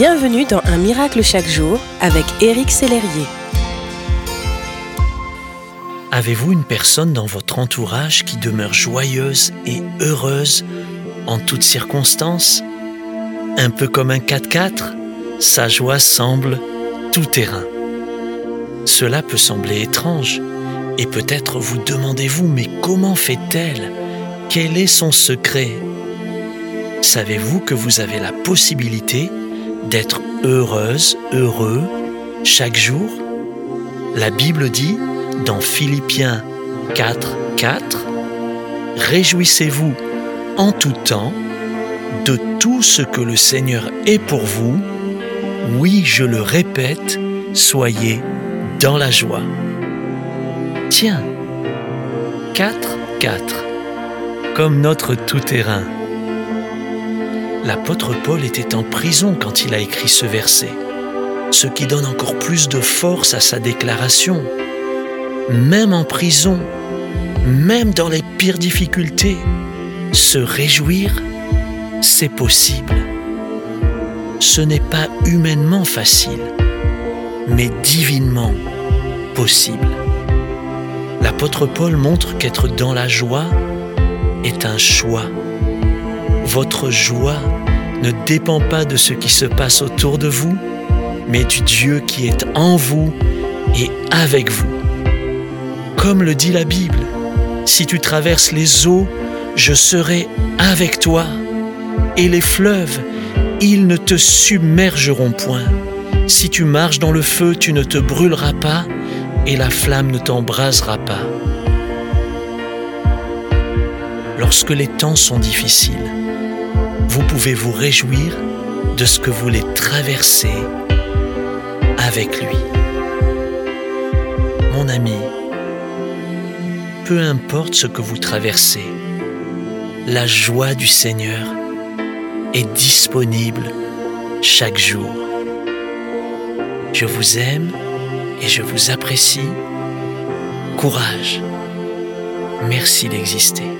Bienvenue dans Un miracle chaque jour avec Éric Sellerier. Avez-vous une personne dans votre entourage qui demeure joyeuse et heureuse en toutes circonstances? Un peu comme un 4x4, sa joie semble tout terrain. Cela peut sembler étrange et peut-être vous demandez-vous mais comment fait-elle? Quel est son secret? Savez-vous que vous avez la possibilité d'être heureuse, heureux chaque jour La Bible dit dans Philippiens 4, 4, Réjouissez-vous en tout temps de tout ce que le Seigneur est pour vous. Oui, je le répète, soyez dans la joie. Tiens, 4, 4, comme notre tout-terrain. L'apôtre Paul était en prison quand il a écrit ce verset, ce qui donne encore plus de force à sa déclaration. Même en prison, même dans les pires difficultés, se réjouir, c'est possible. Ce n'est pas humainement facile, mais divinement possible. L'apôtre Paul montre qu'être dans la joie est un choix votre joie ne dépend pas de ce qui se passe autour de vous, mais du Dieu qui est en vous et avec vous. Comme le dit la Bible, si tu traverses les eaux, je serai avec toi, et les fleuves, ils ne te submergeront point. Si tu marches dans le feu, tu ne te brûleras pas, et la flamme ne t'embrasera pas. Lorsque les temps sont difficiles, vous pouvez vous réjouir de ce que vous voulez traverser avec lui. Mon ami, peu importe ce que vous traversez, la joie du Seigneur est disponible chaque jour. Je vous aime et je vous apprécie. Courage. Merci d'exister.